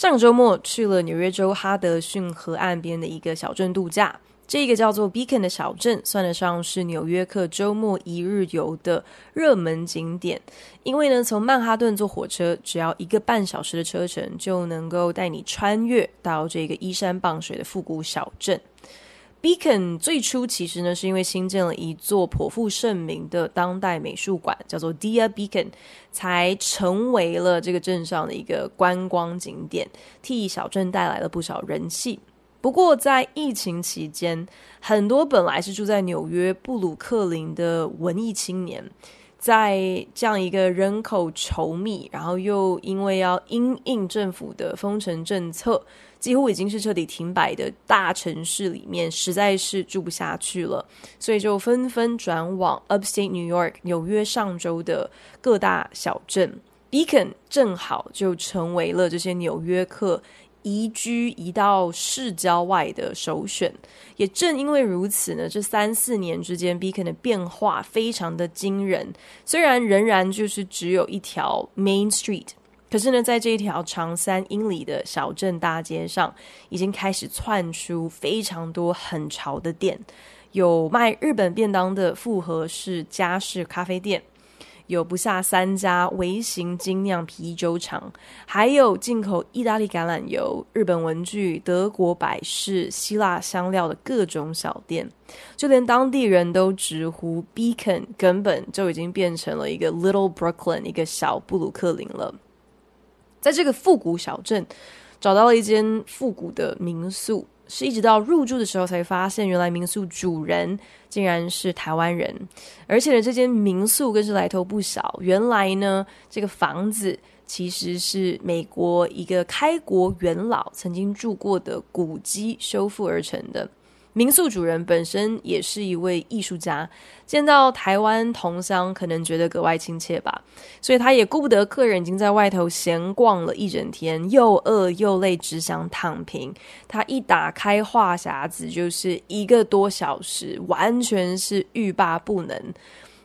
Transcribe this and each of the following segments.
上周末去了纽约州哈德逊河岸边的一个小镇度假。这个叫做 Beacon 的小镇，算得上是纽约客周末一日游的热门景点。因为呢，从曼哈顿坐火车只要一个半小时的车程，就能够带你穿越到这个依山傍水的复古小镇。Beacon 最初其实呢，是因为新建了一座颇负盛名的当代美术馆，叫做 Dia Beacon，才成为了这个镇上的一个观光景点，替小镇带来了不少人气。不过，在疫情期间，很多本来是住在纽约布鲁克林的文艺青年，在这样一个人口稠密，然后又因为要因应政府的封城政策，几乎已经是彻底停摆的大城市里面，实在是住不下去了，所以就纷纷转往 Upstate New York 纽约上周的各大小镇，Beacon 正好就成为了这些纽约客。移居移到市郊外的首选，也正因为如此呢，这三四年之间，Beacon 的变化非常的惊人。虽然仍然就是只有一条 Main Street，可是呢，在这一条长三英里的小镇大街上，已经开始窜出非常多很潮的店，有卖日本便当的复合式家式咖啡店。有不下三家微型精酿啤酒厂，还有进口意大利橄榄油、日本文具、德国百事、希腊香料的各种小店，就连当地人都直呼 Beacon 根本就已经变成了一个 Little Brooklyn，一个小布鲁克林了。在这个复古小镇，找到了一间复古的民宿。是一直到入住的时候才发现，原来民宿主人竟然是台湾人，而且呢，这间民宿更是来头不小。原来呢，这个房子其实是美国一个开国元老曾经住过的古迹修复而成的。民宿主人本身也是一位艺术家，见到台湾同乡，可能觉得格外亲切吧，所以他也顾不得客人已经在外头闲逛了一整天，又饿又累，只想躺平。他一打开话匣子，就是一个多小时，完全是欲罢不能。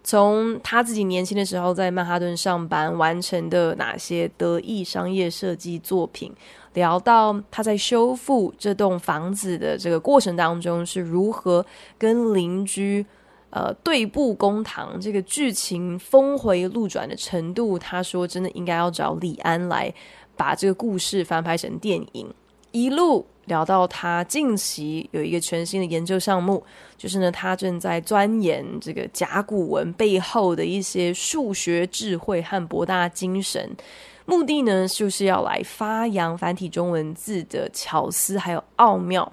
从他自己年轻的时候在曼哈顿上班完成的哪些得意商业设计作品，聊到他在修复这栋房子的这个过程当中是如何跟邻居呃对簿公堂，这个剧情峰回路转的程度，他说真的应该要找李安来把这个故事翻拍成电影，一路。聊到他近期有一个全新的研究项目，就是呢，他正在钻研这个甲骨文背后的一些数学智慧和博大精神，目的呢，就是要来发扬繁体中文字的巧思还有奥妙。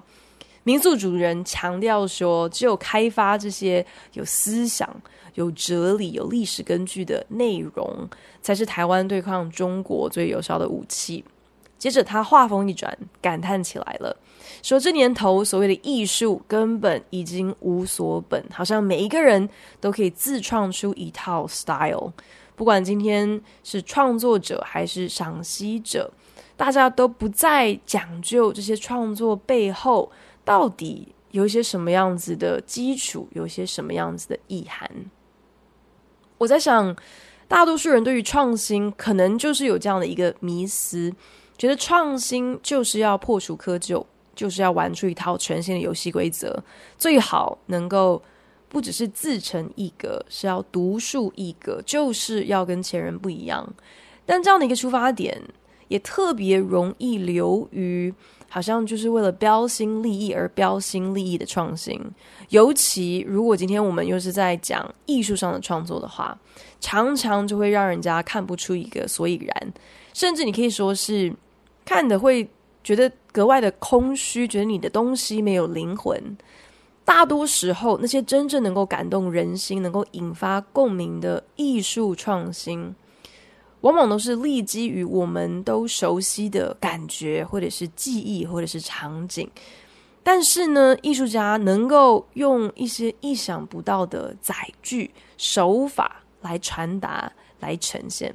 民宿主人强调说，只有开发这些有思想、有哲理、有历史根据的内容，才是台湾对抗中国最有效的武器。接着他话锋一转，感叹起来了，说：“这年头所谓的艺术根本已经无所本，好像每一个人都可以自创出一套 style。不管今天是创作者还是赏析者，大家都不再讲究这些创作背后到底有一些什么样子的基础，有一些什么样子的意涵。”我在想，大多数人对于创新，可能就是有这样的一个迷思。觉得创新就是要破除窠臼，就是要玩出一套全新的游戏规则，最好能够不只是自成一格，是要独树一格，就是要跟前人不一样。但这样的一个出发点，也特别容易流于好像就是为了标新立异而标新立异的创新。尤其如果今天我们又是在讲艺术上的创作的话，常常就会让人家看不出一个所以然。甚至你可以说是看的会觉得格外的空虚，觉得你的东西没有灵魂。大多时候，那些真正能够感动人心、能够引发共鸣的艺术创新，往往都是立基于我们都熟悉的感觉，或者是记忆，或者是场景。但是呢，艺术家能够用一些意想不到的载具手法来传达、来呈现。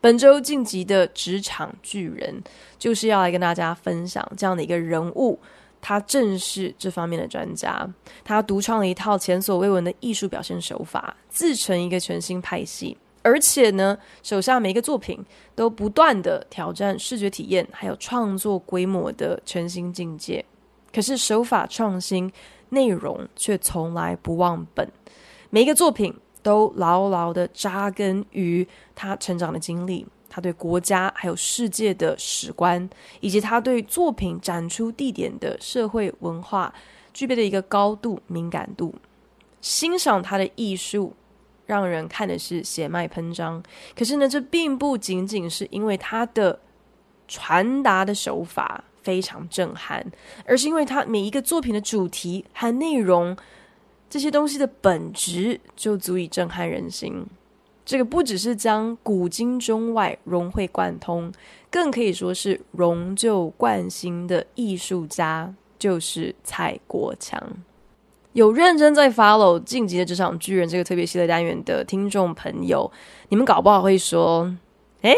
本周晋级的职场巨人，就是要来跟大家分享这样的一个人物。他正是这方面的专家，他独创了一套前所未闻的艺术表现手法，自成一个全新派系。而且呢，手下每一个作品都不断的挑战视觉体验，还有创作规模的全新境界。可是手法创新，内容却从来不忘本。每一个作品。都牢牢的扎根于他成长的经历，他对国家还有世界的史观，以及他对作品展出地点的社会文化具备的一个高度敏感度。欣赏他的艺术，让人看的是血脉喷张。可是呢，这并不仅仅是因为他的传达的手法非常震撼，而是因为他每一个作品的主题和内容。这些东西的本质就足以震撼人心。这个不只是将古今中外融会贯通，更可以说是融旧贯新的艺术家，就是蔡国强。有认真在 follow 晋级的职场巨人这个特别系列单元的听众朋友，你们搞不好会说：“诶。”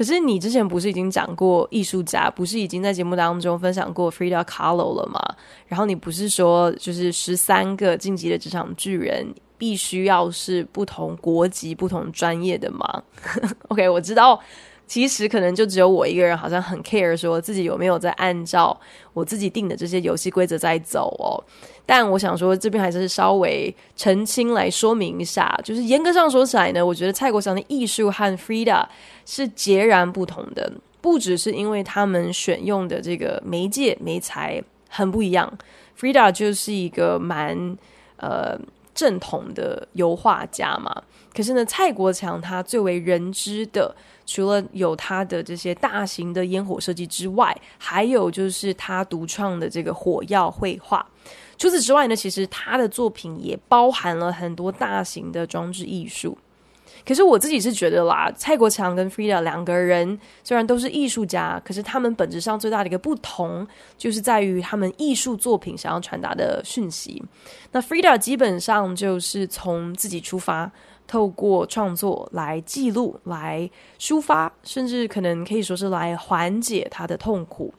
可是你之前不是已经讲过艺术家，不是已经在节目当中分享过 Frida Kahlo 了吗？然后你不是说就是十三个晋级的职场巨人必须要是不同国籍、不同专业的吗？OK，我知道。其实可能就只有我一个人，好像很 care 说自己有没有在按照我自己定的这些游戏规则在走哦。但我想说，这边还是稍微澄清来说明一下，就是严格上说起来呢，我觉得蔡国强的艺术和 Frida 是截然不同的，不只是因为他们选用的这个媒介媒材很不一样，Frida 就是一个蛮呃正统的油画家嘛。可是呢，蔡国强他最为人知的。除了有他的这些大型的烟火设计之外，还有就是他独创的这个火药绘画。除此之外呢，其实他的作品也包含了很多大型的装置艺术。可是我自己是觉得啦，蔡国强跟 Frida 两个人虽然都是艺术家，可是他们本质上最大的一个不同，就是在于他们艺术作品想要传达的讯息。那 Frida 基本上就是从自己出发。透过创作来记录、来抒发，甚至可能可以说是来缓解他的痛苦。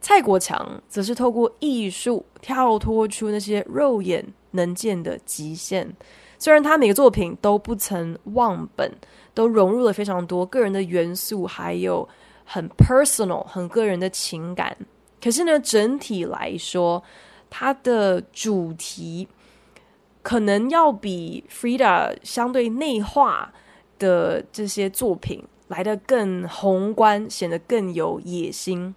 蔡国强则是透过艺术跳脱出那些肉眼能见的极限。虽然他每个作品都不曾忘本，都融入了非常多个人的元素，还有很 personal、很个人的情感。可是呢，整体来说，他的主题。可能要比 Frida 相对内化的这些作品来得更宏观，显得更有野心。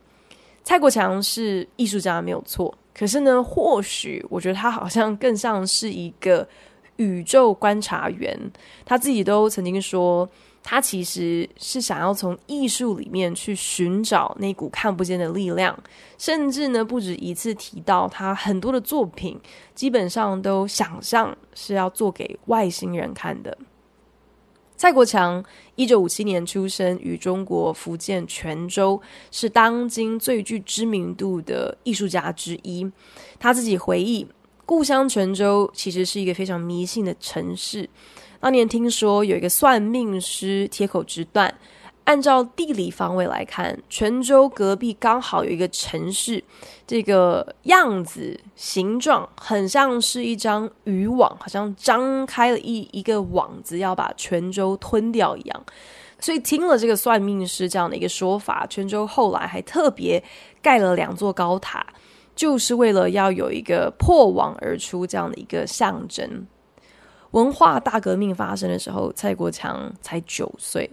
蔡国强是艺术家没有错，可是呢，或许我觉得他好像更像是一个宇宙观察员，他自己都曾经说。他其实是想要从艺术里面去寻找那股看不见的力量，甚至呢不止一次提到他很多的作品基本上都想象是要做给外星人看的。蔡国强一九五七年出生于中国福建泉州，是当今最具知名度的艺术家之一。他自己回忆，故乡泉州其实是一个非常迷信的城市。当年听说有一个算命师铁口直断，按照地理方位来看，泉州隔壁刚好有一个城市，这个样子形状很像是一张渔网，好像张开了一一个网子要把泉州吞掉一样。所以听了这个算命师这样的一个说法，泉州后来还特别盖了两座高塔，就是为了要有一个破网而出这样的一个象征。文化大革命发生的时候，蔡国强才九岁。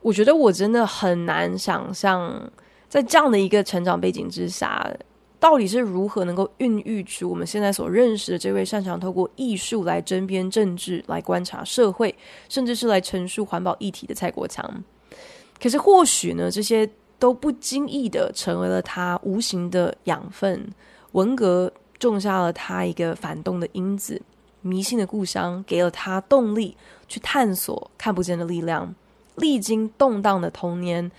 我觉得我真的很难想象，在这样的一个成长背景之下，到底是如何能够孕育出我们现在所认识的这位擅长透过艺术来针砭政治、来观察社会，甚至是来陈述环保议题的蔡国强。可是或许呢，这些都不经意的成为了他无形的养分。文革种下了他一个反动的因子。迷信的故乡给了他动力去探索看不见的力量，历经动荡的童年，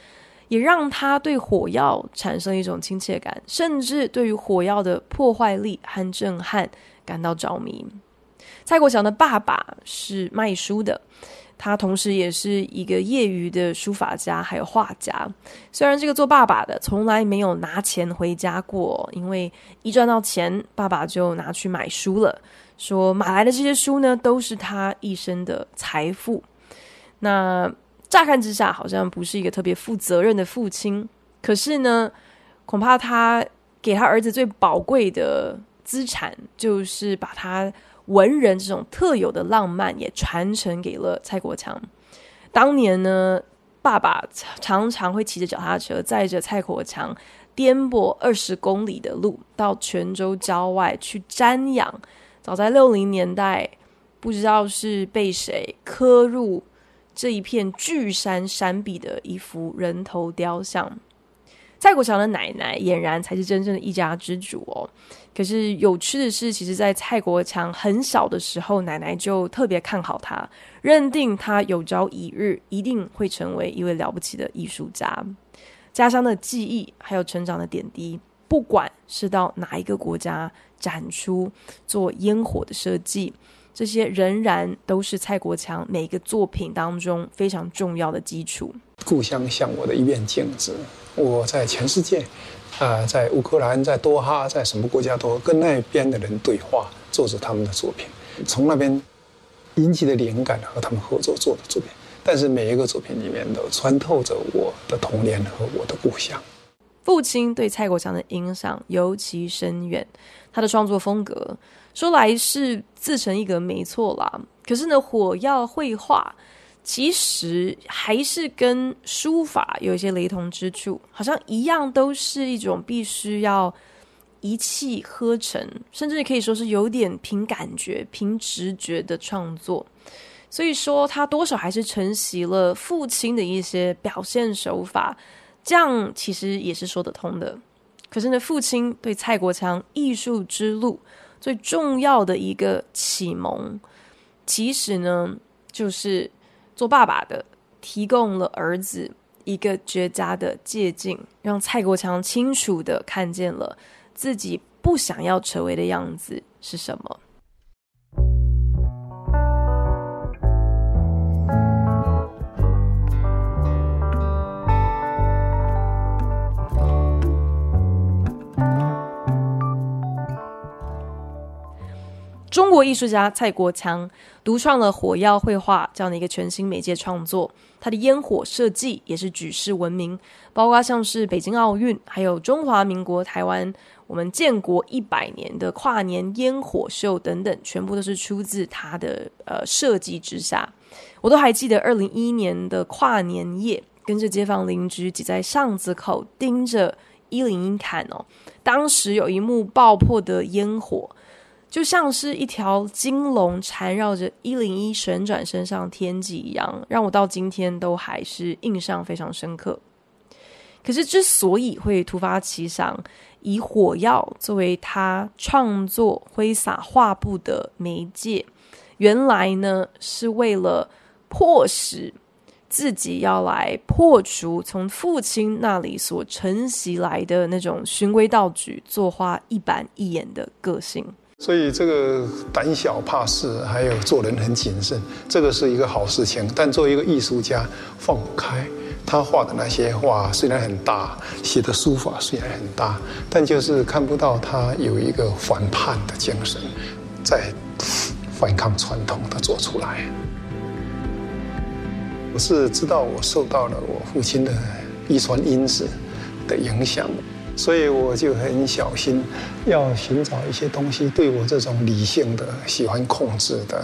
也让他对火药产生一种亲切感，甚至对于火药的破坏力和震撼感到着迷。蔡国强的爸爸是卖书的。他同时也是一个业余的书法家，还有画家。虽然这个做爸爸的从来没有拿钱回家过，因为一赚到钱，爸爸就拿去买书了。说买来的这些书呢，都是他一生的财富。那乍看之下，好像不是一个特别负责任的父亲。可是呢，恐怕他给他儿子最宝贵的资产，就是把他。文人这种特有的浪漫也传承给了蔡国强。当年呢，爸爸常常会骑着脚踏车载着蔡国强颠簸二十公里的路到泉州郊外去瞻仰。早在六零年代，不知道是被谁刻入这一片巨山山壁的一幅人头雕像。蔡国强的奶奶俨然才是真正的一家之主哦。可是有趣的是，其实，在蔡国强很小的时候，奶奶就特别看好他，认定他有朝一日一定会成为一位了不起的艺术家。家乡的记忆，还有成长的点滴，不管是到哪一个国家展出做烟火的设计，这些仍然都是蔡国强每一个作品当中非常重要的基础。故乡像我的一面镜子，我在全世界。啊、呃，在乌克兰，在多哈，在什么国家都跟那边的人对话，做着他们的作品，从那边引起的灵感和他们合作做的作品。但是每一个作品里面都穿透着我的童年和我的故乡。父亲对蔡国强的影响尤其深远，他的创作风格说来是自成一格没错啦。可是呢，火药绘画。其实还是跟书法有一些雷同之处，好像一样都是一种必须要一气呵成，甚至可以说是有点凭感觉、凭直觉的创作。所以说，他多少还是承袭了父亲的一些表现手法，这样其实也是说得通的。可是呢，父亲对蔡国强艺术之路最重要的一个启蒙，其实呢，就是。做爸爸的提供了儿子一个绝佳的借镜，让蔡国强清楚的看见了自己不想要成为的样子是什么。中国艺术家蔡国强独创了火药绘画这样的一个全新媒介创作，他的烟火设计也是举世闻名，包括像是北京奥运，还有中华民国台湾我们建国一百年的跨年烟火秀等等，全部都是出自他的呃设计之下。我都还记得二零一一年的跨年夜，跟着街坊邻居挤在巷子口盯着一零一看哦，当时有一幕爆破的烟火。就像是一条金龙缠绕着一零一旋转升上天际一样，让我到今天都还是印象非常深刻。可是之所以会突发奇想，以火药作为他创作挥洒画布的媒介，原来呢是为了迫使自己要来破除从父亲那里所承袭来的那种循规蹈矩、作画一板一眼的个性。所以这个胆小怕事，还有做人很谨慎，这个是一个好事情。但作为一个艺术家，放不开。他画的那些画虽然很大，写的书法虽然很大，但就是看不到他有一个反叛的精神，在反抗传统的做出来。我是知道我受到了我父亲的遗传因子的影响。所以我就很小心，要寻找一些东西对我这种理性的、喜欢控制的，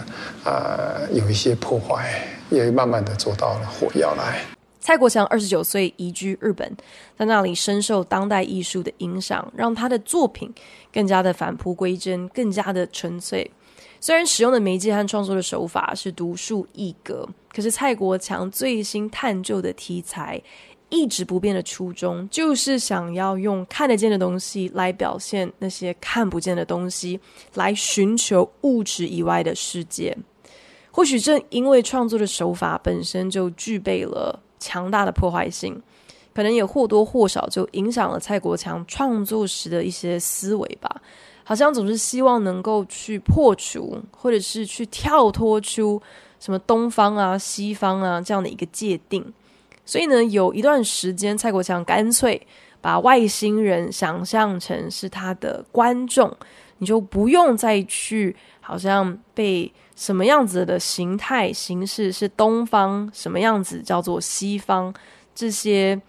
啊、呃，有一些破坏，也慢慢的做到了火药来。蔡国强二十九岁移居日本，在那里深受当代艺术的影响，让他的作品更加的返璞归真，更加的纯粹。虽然使用的媒介和创作的手法是独树一格，可是蔡国强最新探究的题材。一直不变的初衷，就是想要用看得见的东西来表现那些看不见的东西，来寻求物质以外的世界。或许正因为创作的手法本身就具备了强大的破坏性，可能也或多或少就影响了蔡国强创作时的一些思维吧。好像总是希望能够去破除，或者是去跳脱出什么东方啊、西方啊这样的一个界定。所以呢，有一段时间，蔡国强干脆把外星人想象成是他的观众，你就不用再去好像被。什么样子的形态形式是东方，什么样子叫做西方？这些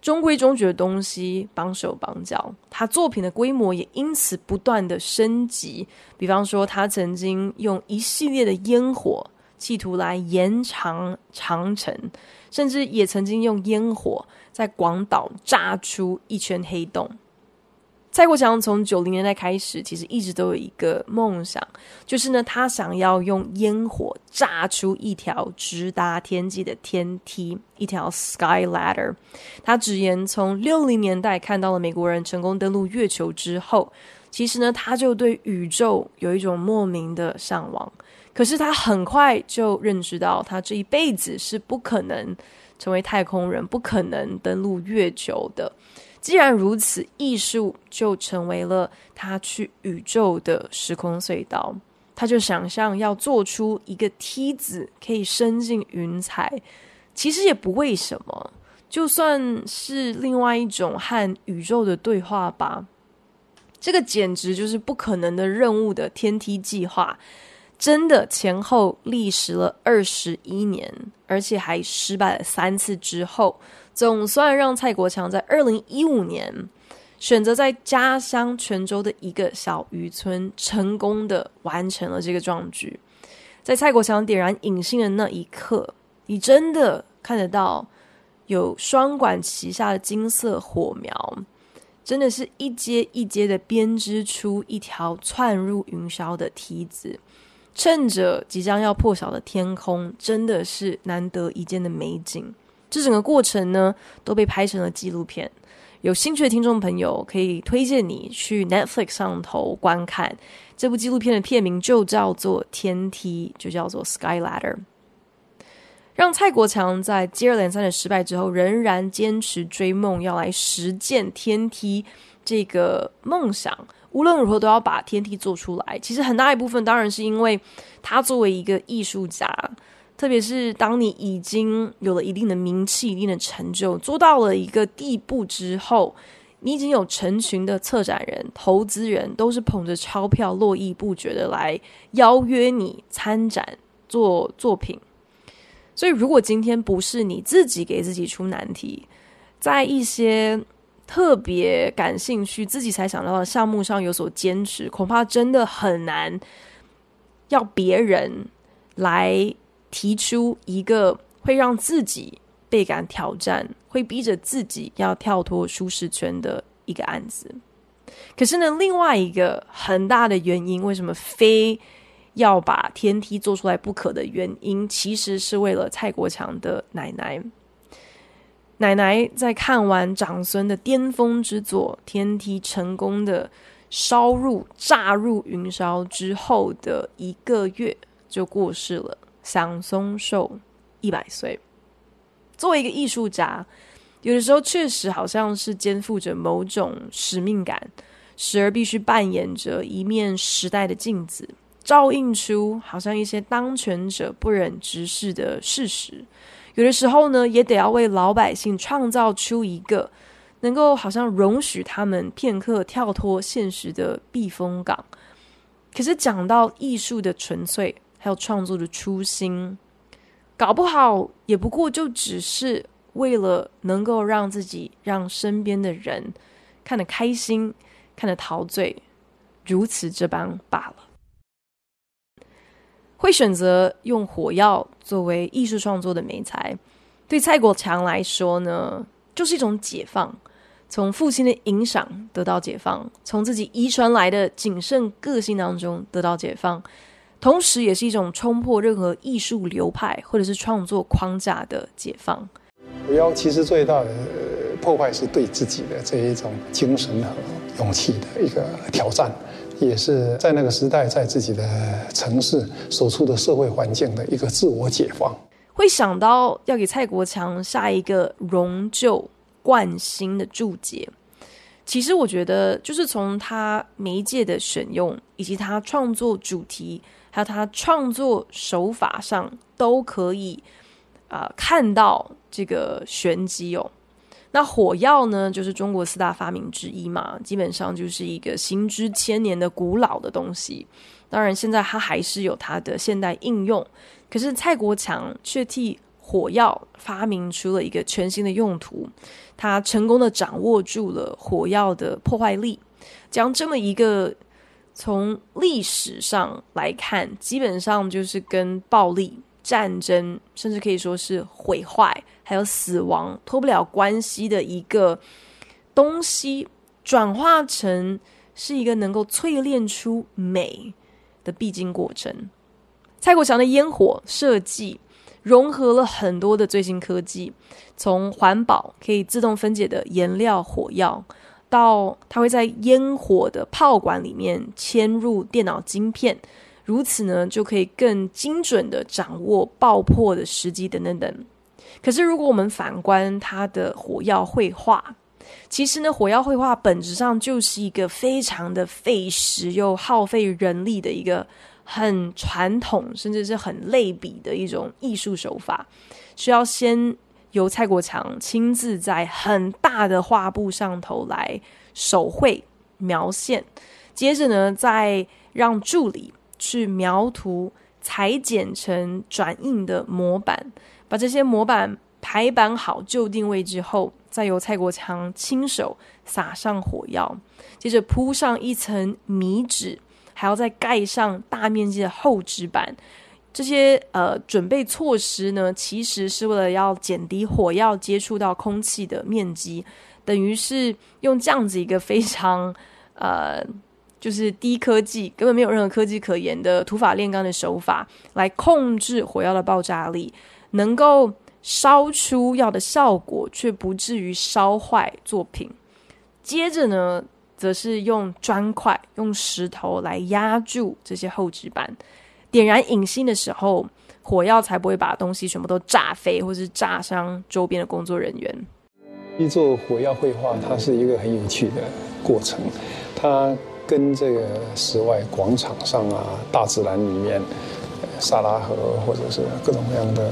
中规中矩的东西绑手绑脚，他作品的规模也因此不断的升级。比方说，他曾经用一系列的烟火，企图来延长长城，甚至也曾经用烟火在广岛炸出一圈黑洞。蔡国强从九零年代开始，其实一直都有一个梦想，就是呢，他想要用烟火炸出一条直达天际的天梯，一条 Sky Ladder。他直言，从六零年代看到了美国人成功登陆月球之后，其实呢，他就对宇宙有一种莫名的向往。可是他很快就认知到，他这一辈子是不可能成为太空人，不可能登陆月球的。既然如此，艺术就成为了他去宇宙的时空隧道。他就想象要做出一个梯子，可以伸进云彩。其实也不为什么，就算是另外一种和宇宙的对话吧。这个简直就是不可能的任务的天梯计划，真的前后历时了二十一年，而且还失败了三次之后。总算让蔡国强在二零一五年选择在家乡泉州的一个小渔村，成功的完成了这个壮举。在蔡国强点燃引信的那一刻，你真的看得到有双管齐下的金色火苗，真的是一阶一阶的编织出一条窜入云霄的梯子。趁着即将要破晓的天空，真的是难得一见的美景。这整个过程呢，都被拍成了纪录片。有兴趣的听众朋友，可以推荐你去 Netflix 上头观看这部纪录片的片名，就叫做《天梯》，就叫做 Sky Ladder。让蔡国强在接二连三的失败之后，仍然坚持追梦，要来实践天梯这个梦想。无论如何，都要把天梯做出来。其实很大一部分，当然是因为他作为一个艺术家。特别是当你已经有了一定的名气、一定的成就，做到了一个地步之后，你已经有成群的策展人、投资人，都是捧着钞票络绎不绝的来邀约你参展做作品。所以，如果今天不是你自己给自己出难题，在一些特别感兴趣、自己才想到的项目上有所坚持，恐怕真的很难要别人来。提出一个会让自己倍感挑战，会逼着自己要跳脱舒适圈的一个案子。可是呢，另外一个很大的原因，为什么非要把天梯做出来不可的原因，其实是为了蔡国强的奶奶。奶奶在看完长孙的巅峰之作《天梯》成功的烧入、炸入云霄之后的一个月，就过世了。享寿寿一百岁。作为一个艺术家，有的时候确实好像是肩负着某种使命感，时而必须扮演着一面时代的镜子，照映出好像一些当权者不忍直视的事实。有的时候呢，也得要为老百姓创造出一个能够好像容许他们片刻跳脱现实的避风港。可是讲到艺术的纯粹，还有创作的初心，搞不好也不过就只是为了能够让自己、让身边的人看得开心、看得陶醉，如此这般罢了。会选择用火药作为艺术创作的媒材，对蔡国强来说呢，就是一种解放，从父亲的影响得到解放，从自己遗传来的谨慎个性当中得到解放。同时，也是一种冲破任何艺术流派或者是创作框架的解放。火药其实最大的破坏是对自己的这一种精神和勇气的一个挑战。也是在那个时代，在自己的城市所处的社会环境的一个自我解放。会想到要给蔡国强下一个荣旧冠新的注解，其实我觉得就是从他媒介的选用，以及他创作主题，还有他创作手法上，都可以啊、看到这个玄机哦。那火药呢，就是中国四大发明之一嘛，基本上就是一个行之千年的古老的东西。当然，现在它还是有它的现代应用。可是蔡国强却替火药发明出了一个全新的用途，他成功的掌握住了火药的破坏力，将这么一个从历史上来看，基本上就是跟暴力。战争，甚至可以说是毁坏，还有死亡脱不了关系的一个东西，转化成是一个能够淬炼出美的必经过程。蔡国强的烟火设计融合了很多的最新科技，从环保可以自动分解的颜料火药，到它会在烟火的炮管里面嵌入电脑晶片。如此呢，就可以更精准地掌握爆破的时机等等等。可是，如果我们反观它的火药绘画，其实呢，火药绘画本质上就是一个非常的费时又耗费人力的一个很传统，甚至是很类比的一种艺术手法，需要先由蔡国强亲自在很大的画布上头来手绘描线，接着呢，再让助理。去描图、裁剪成转印的模板，把这些模板排版好、就定位之后，再由蔡国强亲手撒上火药，接着铺上一层米纸，还要再盖上大面积的厚纸板。这些呃准备措施呢，其实是为了要减低火药接触到空气的面积，等于是用这样子一个非常呃。就是低科技，根本没有任何科技可言的土法炼钢的手法，来控制火药的爆炸力，能够烧出要的效果，却不至于烧坏作品。接着呢，则是用砖块、用石头来压住这些厚纸板，点燃引信的时候，火药才不会把东西全部都炸飞，或是炸伤周边的工作人员。一座火药绘画，它是一个很有趣的过程，它。跟这个室外广场上啊，大自然里面，沙拉河或者是各种各样的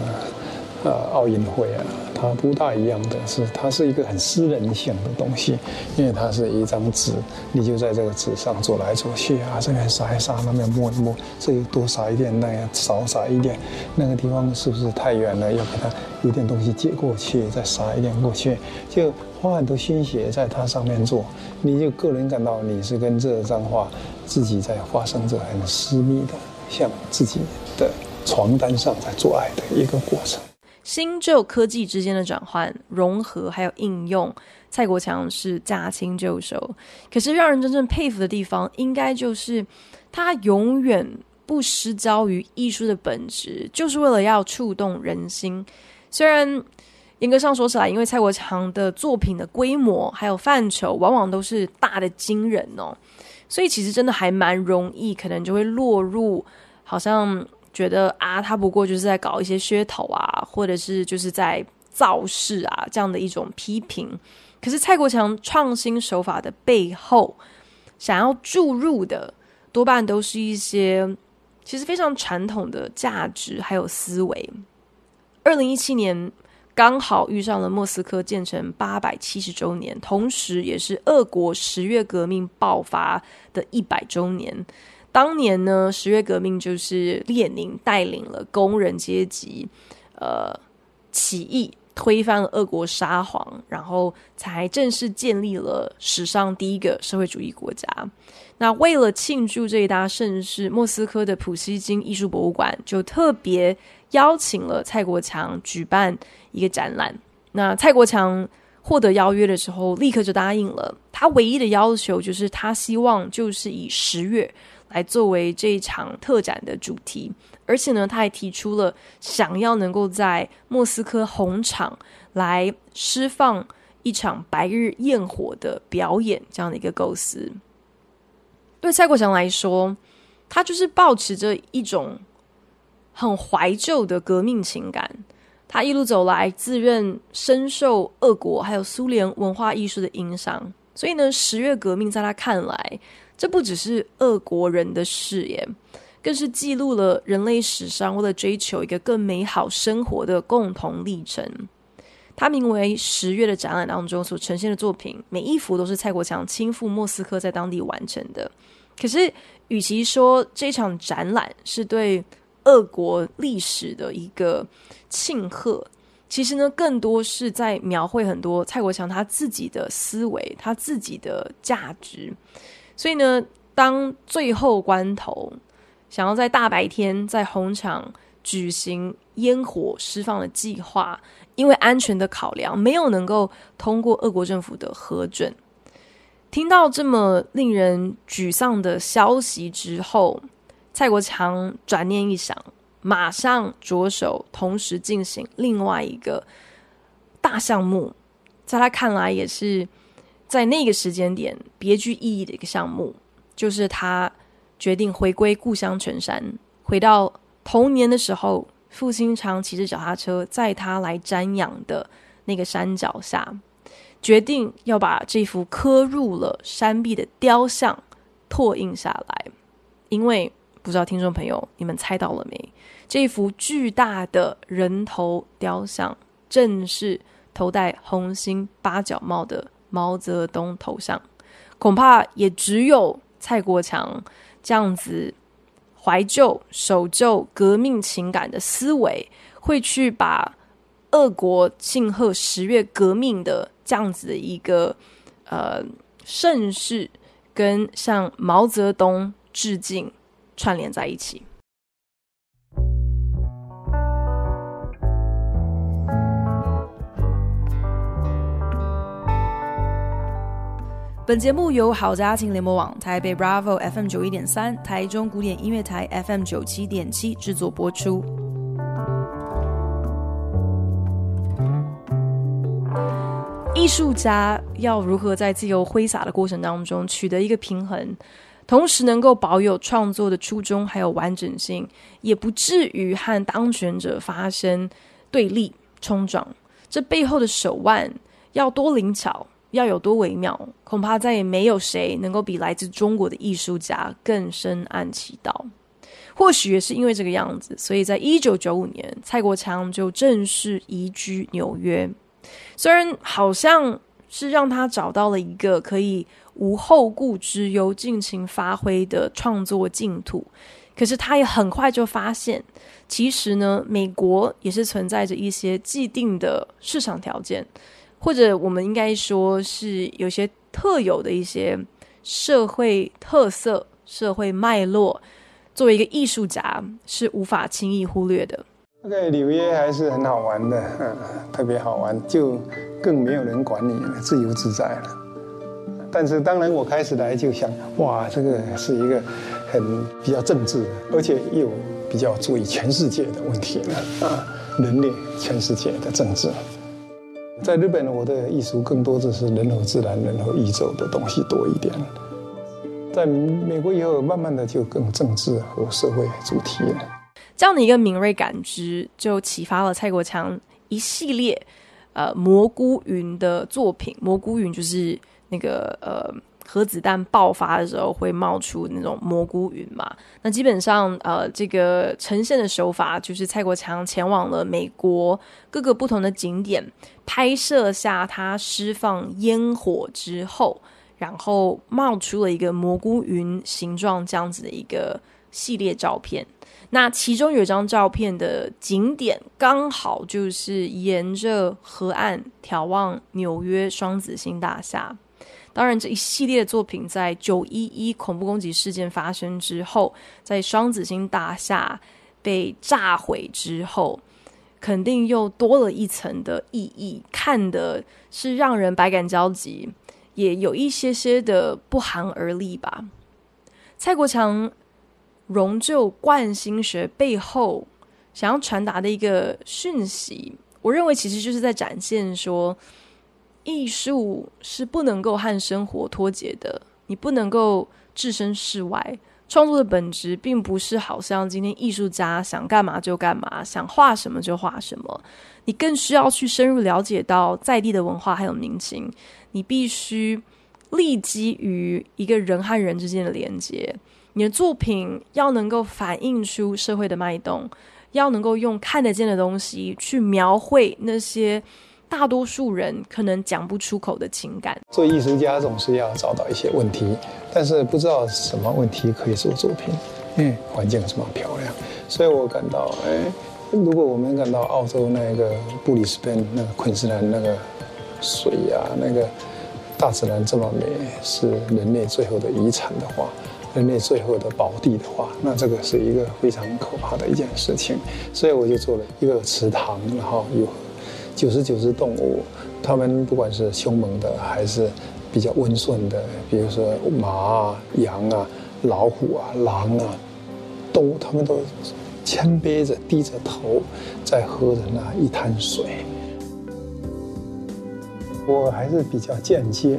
呃奥运会啊，它不大一样的是，它是一个很私人性的东西，因为它是一张纸，你就在这个纸上走来走去啊，这边撒一撒，那边摸一摸，这里多撒一点，那样少撒一点，那个地方是不是太远了？要给它有点东西接过去，再撒一点过去，就。花很多心血在它上面做，你就个人感到你是跟这张画自己在发生着很私密的，像自己的床单上在做爱的一个过程。新旧科技之间的转换、融合还有应用，蔡国强是驾轻就熟。可是让人真正佩服的地方，应该就是他永远不失焦于艺术的本质，就是为了要触动人心。虽然。严格上说起来，因为蔡国强的作品的规模还有范畴，往往都是大的惊人哦，所以其实真的还蛮容易，可能就会落入好像觉得啊，他不过就是在搞一些噱头啊，或者是就是在造势啊这样的一种批评。可是蔡国强创新手法的背后，想要注入的多半都是一些其实非常传统的价值还有思维。二零一七年。刚好遇上了莫斯科建成八百七十周年，同时也是俄国十月革命爆发的一百周年。当年呢，十月革命就是列宁带领了工人阶级，呃，起义，推翻了俄国沙皇，然后才正式建立了史上第一个社会主义国家。那为了庆祝这一大盛事，莫斯科的普希金艺术博物馆就特别邀请了蔡国强举办一个展览，那蔡国强获得邀约的时候，立刻就答应了。他唯一的要求就是，他希望就是以十月来作为这一场特展的主题，而且呢，他还提出了想要能够在莫斯科红场来释放一场白日焰火的表演这样的一个构思。对蔡国强来说，他就是抱持着一种很怀旧的革命情感。他一路走来，自认深受俄国还有苏联文化艺术的影响，所以呢，十月革命在他看来，这不只是俄国人的誓言，更是记录了人类史上为了追求一个更美好生活的共同历程。他名为《十月》的展览当中所呈现的作品，每一幅都是蔡国强亲赴莫斯科在当地完成的。可是，与其说这场展览是对俄国历史的一个庆贺，其实呢，更多是在描绘很多蔡国强他自己的思维，他自己的价值。所以呢，当最后关头想要在大白天在红场举行烟火释放的计划，因为安全的考量，没有能够通过俄国政府的核准。听到这么令人沮丧的消息之后，蔡国强转念一想，马上着手同时进行另外一个大项目，在他看来也是在那个时间点别具意义的一个项目，就是他决定回归故乡泉山，回到童年的时候。父亲常骑着脚踏车载他来瞻仰的那个山脚下，决定要把这幅刻入了山壁的雕像拓印下来。因为不知道听众朋友你们猜到了没？这幅巨大的人头雕像，正是头戴红星八角帽的毛泽东头像。恐怕也只有蔡国强这样子。怀旧、守旧、革命情感的思维，会去把俄国庆贺十月革命的这样子的一个呃盛世，跟向毛泽东致敬串联在一起。本节目由好家庭联播网、台北 Bravo FM 九一点三、台中古典音乐台 FM 九七点七制作播出。艺术家要如何在自由挥洒的过程当中取得一个平衡，同时能够保有创作的初衷还有完整性，也不至于和当权者发生对立冲撞？这背后的手腕要多灵巧？要有多微妙，恐怕再也没有谁能够比来自中国的艺术家更深谙其道。或许也是因为这个样子，所以在一九九五年，蔡国强就正式移居纽约。虽然好像是让他找到了一个可以无后顾之忧、尽情发挥的创作净土，可是他也很快就发现，其实呢，美国也是存在着一些既定的市场条件。或者我们应该说是有些特有的一些社会特色、社会脉络，作为一个艺术家是无法轻易忽略的。OK，纽约还是很好玩的，嗯，特别好玩，就更没有人管你了，自由自在了。但是当然，我开始来就想，哇，这个是一个很比较政治，而且又比较注意全世界的问题了啊，人类全世界的政治。在日本，我的艺术更多的是人和自然、人和宇宙的东西多一点。在美国以后，慢慢的就更政治和社会主题了。这样的一个敏锐感知，就启发了蔡国强一系列呃蘑菇云的作品。蘑菇云就是那个呃。核子弹爆发的时候会冒出那种蘑菇云嘛？那基本上，呃，这个呈现的手法就是蔡国强前往了美国各个不同的景点，拍摄下他释放烟火之后，然后冒出了一个蘑菇云形状这样子的一个系列照片。那其中有一张照片的景点刚好就是沿着河岸眺望纽约双子星大厦。当然，这一系列作品在九一一恐怖攻击事件发生之后，在双子星大厦被炸毁之后，肯定又多了一层的意义，看的是让人百感交集，也有一些些的不寒而栗吧。蔡国强荣就贯心学背后想要传达的一个讯息，我认为其实就是在展现说。艺术是不能够和生活脱节的，你不能够置身事外。创作的本质并不是好像今天艺术家想干嘛就干嘛，想画什么就画什么。你更需要去深入了解到在地的文化还有民情。你必须立基于一个人和人之间的连接。你的作品要能够反映出社会的脉动，要能够用看得见的东西去描绘那些。大多数人可能讲不出口的情感。做艺术家总是要找到一些问题，但是不知道什么问题可以做作品。嗯，环境这么漂亮，所以我感到，哎，如果我们感到澳洲那个布里斯本、那个昆士兰那个水呀、啊，那个大自然这么美，是人类最后的遗产的话，人类最后的宝地的话，那这个是一个非常可怕的一件事情。所以我就做了一个池塘，然后有。九十九只动物，它们不管是凶猛的还是比较温顺的，比如说马啊、羊啊、老虎啊、狼啊，都它们都谦卑着、低着头在喝着那一滩水。我还是比较间接，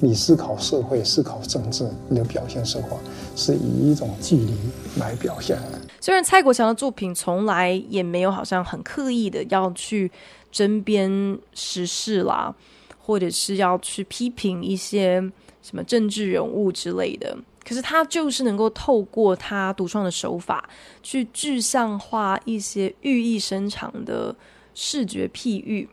你思考社会、思考政治，你的表现手法是以一种距离来表现的。虽然蔡国强的作品从来也没有好像很刻意的要去。针砭时事啦，或者是要去批评一些什么政治人物之类的，可是他就是能够透过他独创的手法，去具象化一些寓意深长的视觉譬喻。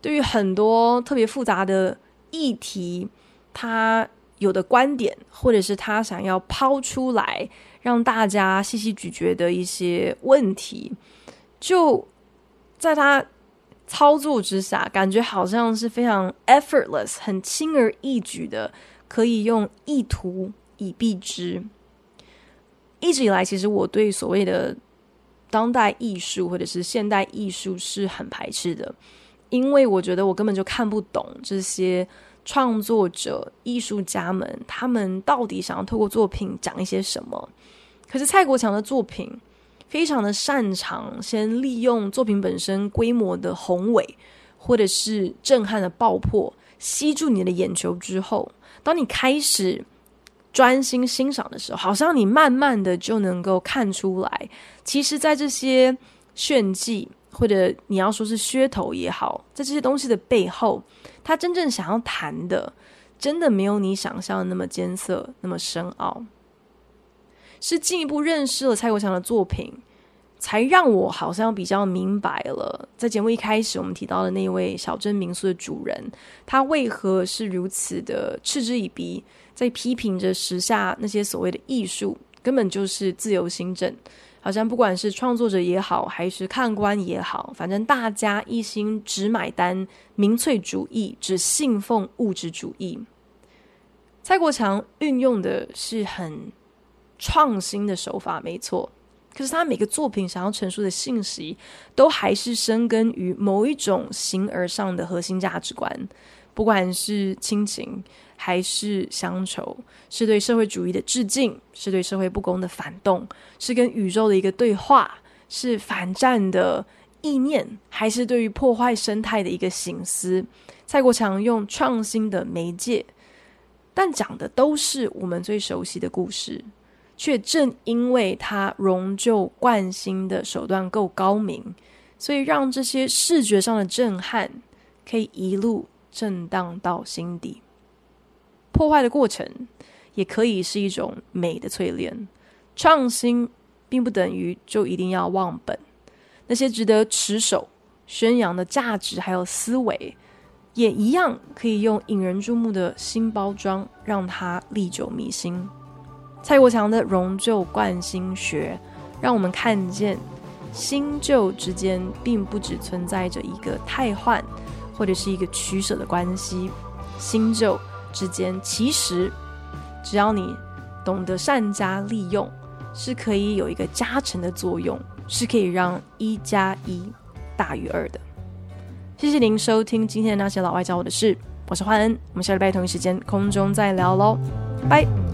对于很多特别复杂的议题，他有的观点，或者是他想要抛出来让大家细细咀嚼的一些问题，就在他。操作之下，感觉好像是非常 effortless，很轻而易举的，可以用一图以蔽之。一直以来，其实我对所谓的当代艺术或者是现代艺术是很排斥的，因为我觉得我根本就看不懂这些创作者、艺术家们，他们到底想要透过作品讲一些什么。可是蔡国强的作品。非常的擅长先利用作品本身规模的宏伟，或者是震撼的爆破，吸住你的眼球之后，当你开始专心欣赏的时候，好像你慢慢的就能够看出来，其实，在这些炫技或者你要说是噱头也好，在这些东西的背后，他真正想要谈的，真的没有你想象的那么艰涩，那么深奥。是进一步认识了蔡国强的作品，才让我好像比较明白了，在节目一开始我们提到的那位小镇民宿的主人，他为何是如此的嗤之以鼻，在批评着时下那些所谓的艺术，根本就是自由心证。好像不管是创作者也好，还是看官也好，反正大家一心只买单民粹主义，只信奉物质主义。蔡国强运用的是很。创新的手法没错，可是他每个作品想要陈述的信息，都还是深根于某一种形而上的核心价值观，不管是亲情还是乡愁，是对社会主义的致敬，是对社会不公的反动，是跟宇宙的一个对话，是反战的意念，还是对于破坏生态的一个醒思。蔡国强用创新的媒介，但讲的都是我们最熟悉的故事。却正因为他融旧贯新的手段够高明，所以让这些视觉上的震撼可以一路震荡到心底。破坏的过程也可以是一种美的淬炼。创新并不等于就一定要忘本，那些值得持守宣扬的价值还有思维，也一样可以用引人注目的新包装，让它历久弥新。蔡国强的融旧贯新学，让我们看见新旧之间并不只存在着一个汰换或者是一个取舍的关系，新旧之间其实只要你懂得善加利用，是可以有一个加成的作用，是可以让一加一大于二的。谢谢您收听今天的那些老外教我的事，我是焕恩，我们下礼拜同一时间空中再聊喽，拜。